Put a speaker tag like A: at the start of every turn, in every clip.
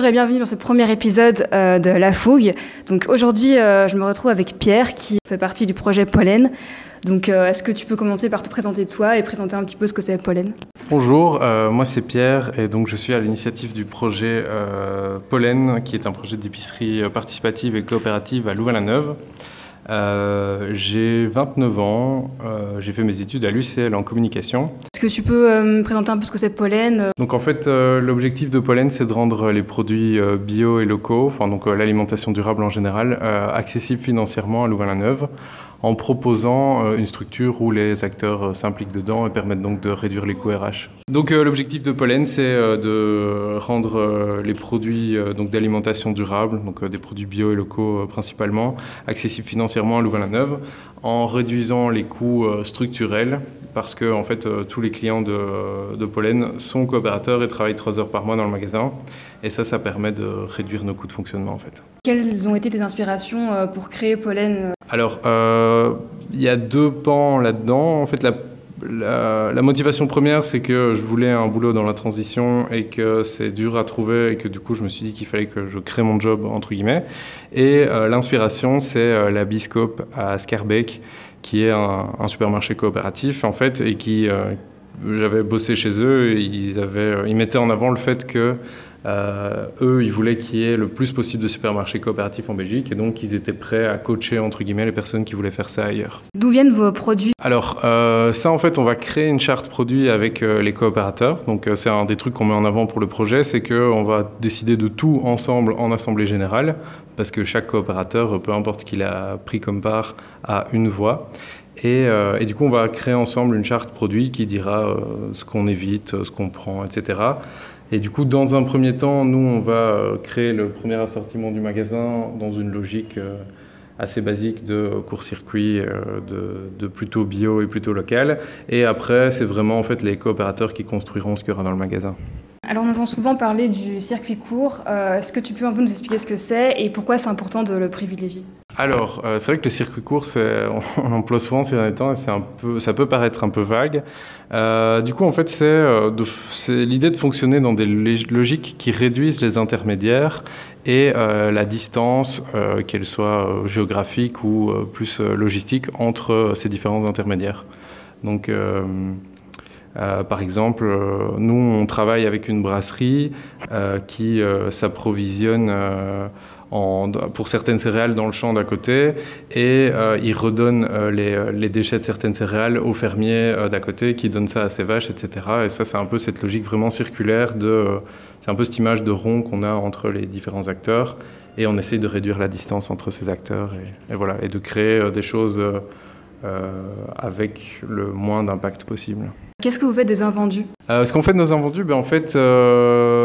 A: Bonjour et bienvenue dans ce premier épisode euh, de La Fougue. Donc aujourd'hui, euh, je me retrouve avec Pierre qui fait partie du projet Pollen. Donc euh, est-ce que tu peux commencer par te présenter de toi et présenter un petit peu ce que c'est Pollen?
B: Bonjour, moi c'est Pierre et donc je suis à l'initiative du projet Pollen qui est un projet d'épicerie participative et coopérative à Louvain-la-Neuve. Euh, j'ai 29 ans, euh, j'ai fait mes études à l'UCL en communication.
A: Est-ce que tu peux euh, me présenter un peu ce que c'est Pollen
B: Donc en fait, l'objectif de Pollen, c'est de rendre les produits bio et locaux, enfin donc l'alimentation durable en général, accessibles financièrement à Louvain-la-Neuve en proposant euh, une structure où les acteurs euh, s'impliquent dedans et permettent donc de réduire les coûts RH. Donc euh, l'objectif de Pollen, c'est de rendre les produits donc d'alimentation durable, donc des produits bio et locaux principalement, accessibles financièrement à Louvain-la-Neuve, en réduisant les coûts structurels, parce que en fait tous les clients de, de Pollen sont coopérateurs et travaillent trois heures par mois dans le magasin, et ça, ça permet de réduire nos coûts de fonctionnement en fait.
A: Quelles ont été tes inspirations pour créer Pollen
B: alors, euh, il y a deux pans là-dedans. En fait, la, motivation première, c'est que je voulais un boulot dans la transition et que c'est dur à trouver et que du coup, je me suis dit qu'il fallait que je crée mon job, entre guillemets. Et euh, l'inspiration, c'est euh, la Biscope à Scarbeck, qui est un, un, supermarché coopératif, en fait, et qui... j'avais bossé chez eux et ils, avaient, ils mettaient en avant le fait que euh, eux, ils voulaient qu'il y ait le plus possible de supermarchés coopératifs en Belgique et donc ils étaient prêts à coacher entre guillemets les personnes qui voulaient faire ça ailleurs.
A: D'où viennent vos produits?
B: Alors euh, ça en fait on va créer une charte produit avec euh, les coopérateurs. Donc c'est un des trucs qu'on met en avant pour le projet, c'est qu'on va décider de tout ensemble en assemblée générale parce que chaque coopérateur, peu importe qu'il a pris comme part, a une voix. Et, et, du coup, on va créer ensemble une charte produit qui dira ce qu'on évite, ce qu'on prend, etc. Et du coup, dans un premier temps, nous, on va euh, créer le premier assortiment du magasin dans une logique euh, assez basique de court-circuit, euh, de, plutôt bio et plutôt local. Et après, c'est vraiment en fait les coopérateurs qui construiront ce qu'il y aura dans le magasin.
A: Alors, on entend souvent parler du circuit court. Est-ce que tu peux un peu nous expliquer ce que c'est et pourquoi c'est important de le privilégier?
B: Alors, euh, c'est vrai que le circuit court, on, emploie souvent ces derniers temps et un peu, ça peut paraître un peu vague. Euh, du coup, en fait, c'est euh, l'idée de fonctionner dans des logiques qui réduisent les intermédiaires et la distance, qu'elle soit géographique ou plus logistique, entre ces différents intermédiaires. Donc, par exemple, nous, on travaille avec une brasserie qui s'approvisionne pour certaines céréales dans le champ d'à côté et euh, il redonne euh, euh, les, déchets de certaines céréales aux fermiers d'à côté qui donnent ça à ses vaches, etc. Et ça, c'est un peu cette logique vraiment circulaire de. c'est un peu cette image de rond qu'on a entre les différents acteurs et on essaye de réduire la distance entre ces acteurs et, voilà, et de créer des choses avec le moins d'impact possible.
A: Qu'est-ce que vous faites des invendus?
B: Euh, Ce qu'on fait de nos invendus, ben, en fait, euh,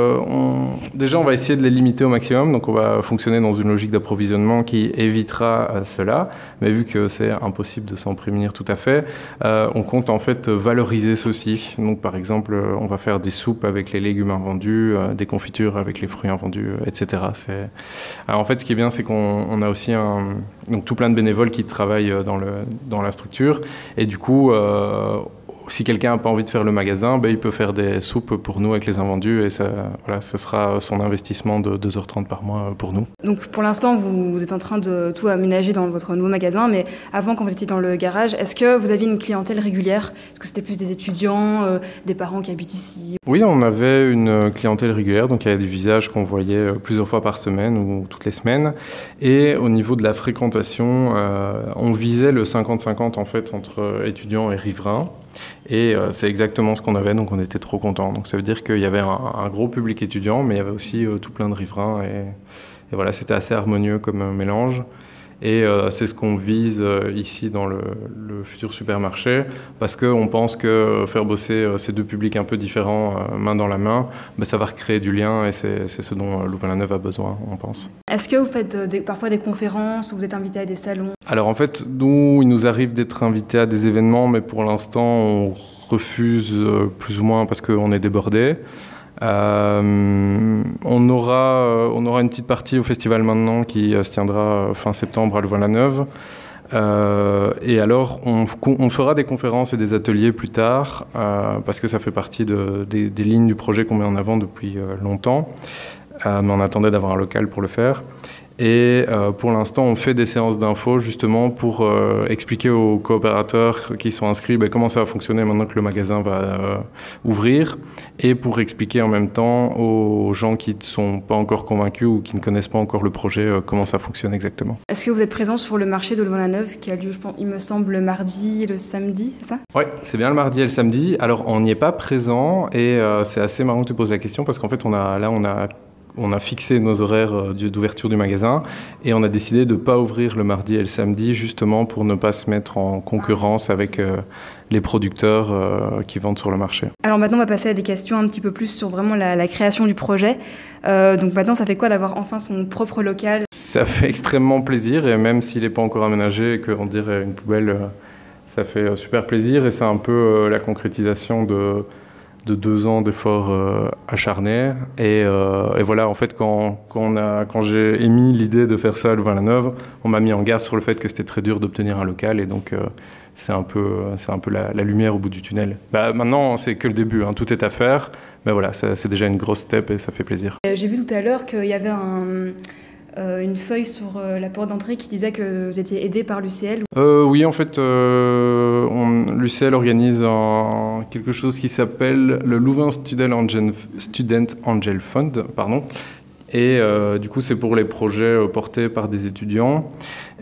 B: déjà on va essayer de les limiter au maximum, donc on va fonctionner dans une logique d'approvisionnement qui évitera euh, cela, mais vu que c'est impossible de s'en prémunir tout à fait, on compte en fait valoriser ceci. Donc par exemple, on va faire des soupes avec les légumes invendus, des confitures avec les fruits invendus, etc. Alors, en fait, ce qui est bien, c'est qu'on a aussi un, donc, tout plein de bénévoles qui travaillent dans, dans la structure, et du coup, si quelqu'un n'a pas envie de faire le magasin, ben, il peut faire des soupes pour nous avec les invendus et ça, voilà, ce sera son investissement de 2h30 par mois pour nous.
A: Donc pour l'instant, vous, êtes en train de tout aménager dans votre nouveau magasin, mais avant, quand vous étiez dans le garage, est-ce que vous aviez une clientèle régulière? Est-ce que c'était plus des étudiants, euh, des parents qui habitent ici?
B: Oui, on avait une clientèle régulière, donc il y avait des visages qu'on voyait euh, plusieurs fois par semaine ou toutes les semaines. Et au niveau de la fréquentation, euh, on visait le 50-50 en fait entre étudiants et riverains. Et euh, c'est exactement ce qu'on avait, donc on était trop contents. Donc ça veut dire qu'il y avait un, gros public étudiant, mais il y avait aussi euh, tout plein de riverains. Et, et voilà, c'était assez harmonieux comme euh, mélange. Et euh, c'est ce qu'on vise euh, ici dans le, futur supermarché, parce qu'on pense que faire bosser euh, ces deux publics un peu différents, main dans la main, ben, ça va recréer du lien et c'est ce dont Louvain-la-Neuve a besoin, on pense.
A: Est-ce que vous faites parfois des conférences ou vous êtes invité à des salons?
B: Alors en fait, nous, il nous arrive d'être invités à des événements, mais pour l'instant, on refuse plus ou moins parce qu'on est débordé. Euh, on, aura, euh, on aura une petite partie au festival maintenant qui euh, se tiendra fin septembre à Louvain-la-Neuve. et alors, on, fera des conférences et des ateliers plus tard, parce que ça fait partie des, lignes du projet qu'on met en avant depuis longtemps. mais on attendait d'avoir un local pour le faire. Et euh, pour l'instant, on fait des séances d'infos justement pour euh, expliquer aux coopérateurs qui sont inscrits ben, comment ça va fonctionner maintenant que le magasin va euh, ouvrir et pour expliquer en même temps aux gens qui ne sont pas encore convaincus ou qui ne connaissent pas encore le projet comment ça fonctionne exactement.
A: Est-ce que vous êtes présent sur le marché de Louvain-la-Neuve qui a lieu, je pense, il me semble, le mardi et le samedi, c'est ça?
B: Oui, c'est bien le mardi et le samedi. Alors, on n'y est pas présent et c'est assez marrant que tu poses la question parce qu'en fait, on a, là, on a on a fixé nos horaires euh, d'ouverture du magasin et on a décidé de ne pas ouvrir le mardi et le samedi justement pour ne pas se mettre en concurrence avec euh, les producteurs euh, qui vendent sur le marché.
A: Alors maintenant, on va passer à des questions un petit peu plus sur vraiment la, création du projet. donc maintenant, ça fait quoi d'avoir enfin son propre local?
B: Ça fait extrêmement plaisir et même s'il n'est pas encore aménagé et qu'on dirait une poubelle, ça fait super plaisir et c'est un peu la concrétisation de de deux ans d'efforts euh, acharnés. Euh, et, voilà, en fait, quand, quand, j'ai émis l'idée de faire ça à Louvain-la-Neuve, on m'a mis en garde sur le fait que c'était très dur d'obtenir un local. Et donc, euh, c'est un peu, c'est un peu la, lumière au bout du tunnel. Bah, maintenant, c'est que le début, hein. tout est à faire. Mais voilà, c'est déjà une grosse step et ça fait plaisir.
A: J'ai vu tout à l'heure qu'il y avait un euh, une feuille sur euh, la porte d'entrée qui disait que vous étiez aidé par l'UCL
B: euh, Oui, en fait, l'UCL organise quelque chose qui s'appelle le Louvain Student Angel, Student Angel Fund, pardon, et euh, du coup, c'est pour les projets euh, portés par des étudiants,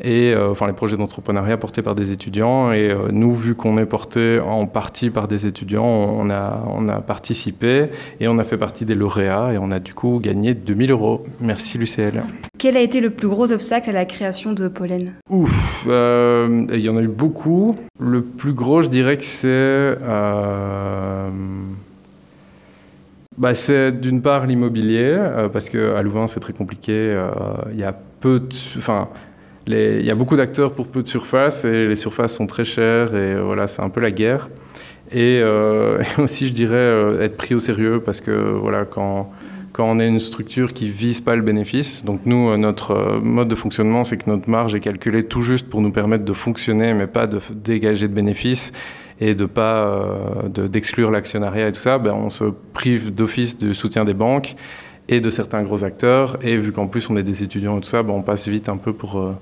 B: et, euh, enfin les projets d'entrepreneuriat portés par des étudiants. Et nous, vu qu'on est porté en partie par des étudiants, on a, on a participé et on a fait partie des lauréats et on a du coup gagné 2000 euros. Merci l'UCL.
A: Quel a été le plus gros obstacle à la création de Pollen?
B: Ouf, il y en a eu beaucoup. Le plus gros, je dirais que c'est bah, C'est d'une part l'immobilier, euh, parce qu'à Louvain c'est très compliqué. Euh, il y a peu enfin, il y a beaucoup d'acteurs pour peu de surface et les surfaces sont très chères et voilà, c'est un peu la guerre. Et, euh, aussi, je dirais, être pris au sérieux parce que voilà, quand, quand on est une structure qui vise pas le bénéfice, donc nous, notre mode de fonctionnement, c'est que notre marge est calculée tout juste pour nous permettre de fonctionner, mais pas de dégager de bénéfices et de pas euh, d'exclure l'actionnariat et tout ça, ben, on se prive d'office du soutien des banques et de certains gros acteurs. Et vu qu'en plus on est des étudiants et tout ça, ben, on passe vite un peu pour euh,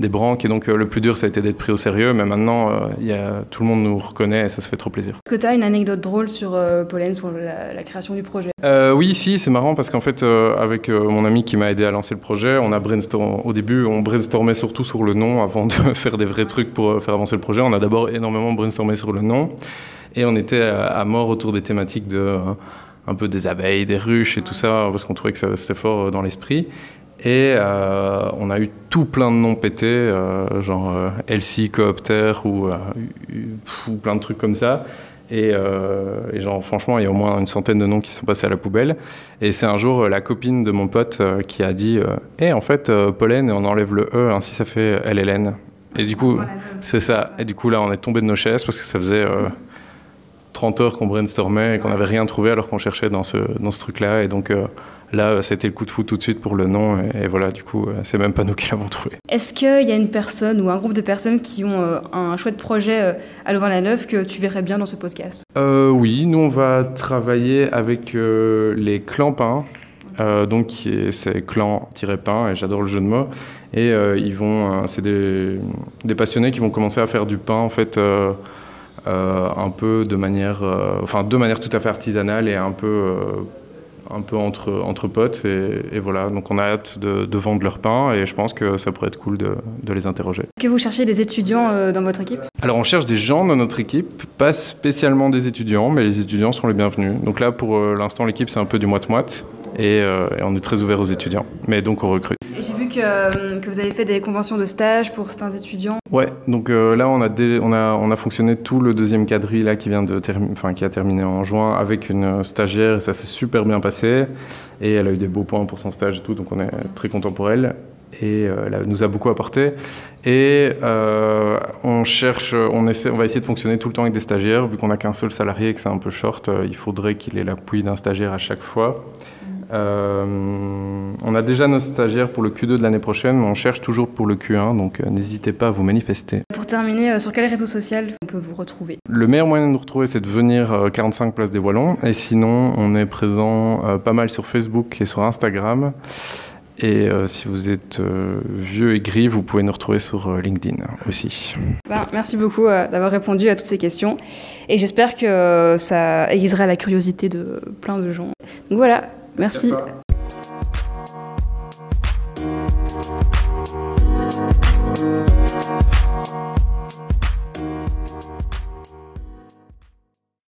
B: des branques. Et donc euh, le plus dur, ça a été d'être pris au sérieux. Mais maintenant, y a, tout le monde nous reconnaît et ça se fait trop plaisir.
A: Est-ce que tu as une anecdote drôle sur Pollen, sur la, création du projet?
B: Oui, si, c'est marrant parce qu'en fait, avec mon ami qui m'a aidé à lancer le projet, on a brainstorm... au début, on brainstormait surtout sur le nom avant de faire des vrais trucs pour faire avancer le projet. On a d'abord énormément brainstormé sur le nom et on était à, mort autour des thématiques de un peu des abeilles, des ruches et tout ça, parce qu'on trouvait que c'était fort dans l'esprit. Et euh, on a eu tout plein de noms pétés, euh, genre euh, Elsie Coopter ou, ou, plein de trucs comme ça. Et, genre, franchement, il y a au moins une centaine de noms qui sont passés à la poubelle. Et c'est un jour la copine de mon pote qui a dit Eh, en fait, pollen, et on enlève le E, ainsi ça fait LLN. Et du coup, c'est ça. Et du coup, là, on est tombé de nos chaises parce que ça faisait 30 heures qu'on brainstormait et qu'on n'avait rien trouvé alors qu'on cherchait dans ce, dans ce truc-là. Et donc, Là, c'était le coup de fou tout de suite pour le nom, et, voilà, du coup, euh, c'est même pas nous qui l'avons trouvé.
A: Est-ce qu'il y a une personne ou un groupe de personnes qui ont euh, un chouette projet euh, à Louvain-la-Neuve que tu verrais bien dans ce podcast?
B: Oui, nous, on va travailler avec les clampins. donc c'est clan-pain et j'adore le jeu de mots et ils vont c'est des, des, passionnés qui vont commencer à faire du pain en fait un peu de manière enfin de manière tout à fait artisanale et un peu un peu entre, entre potes. Et, voilà, donc on a hâte de, vendre leur pain et je pense que ça pourrait être cool de, de les interroger.
A: Est-ce que vous cherchez des étudiants euh, dans votre équipe?
B: Alors on cherche des gens dans notre équipe, pas spécialement des étudiants, mais les étudiants sont les bienvenus. Donc là, pour euh, l'instant, l'équipe, c'est un peu du moite-moite. Euh, et, on est très ouvert aux étudiants. Mais donc on recrute.
A: Vu que, que, vous avez fait des conventions de stage pour certains étudiants.
B: Ouais, donc euh, là on a, on, a, on a fonctionné tout le deuxième quadrille là, qui, vient de enfin, qui a terminé en juin avec une stagiaire et ça s'est super bien passé. Et elle a eu des beaux points pour son stage et tout, donc on est très content pour elle et euh, elle nous a beaucoup apporté. Et on cherche, on, essaie, on va essayer de fonctionner tout le temps avec des stagiaires, vu qu'on n'a qu'un seul salarié et que c'est un peu short, il faudrait qu'il ait l'appui d'un stagiaire à chaque fois. Euh, on a déjà nos stagiaires pour le Q2 de l'année prochaine, mais on cherche toujours pour le Q1, donc euh, n'hésitez pas à vous manifester.
A: Pour pour terminer, sur quel réseau social on peut vous retrouver?
B: Le meilleur moyen de nous retrouver, c'est de venir 45 Place des Wallons. Et sinon, on est présent pas mal sur Facebook et sur Instagram. Et euh, si vous êtes euh, vieux et gris, vous pouvez nous retrouver sur euh, LinkedIn aussi.
A: Ben, merci beaucoup d'avoir répondu à toutes ces questions. Et j'espère que ça aiguisera la curiosité de plein de gens. Donc voilà, merci. merci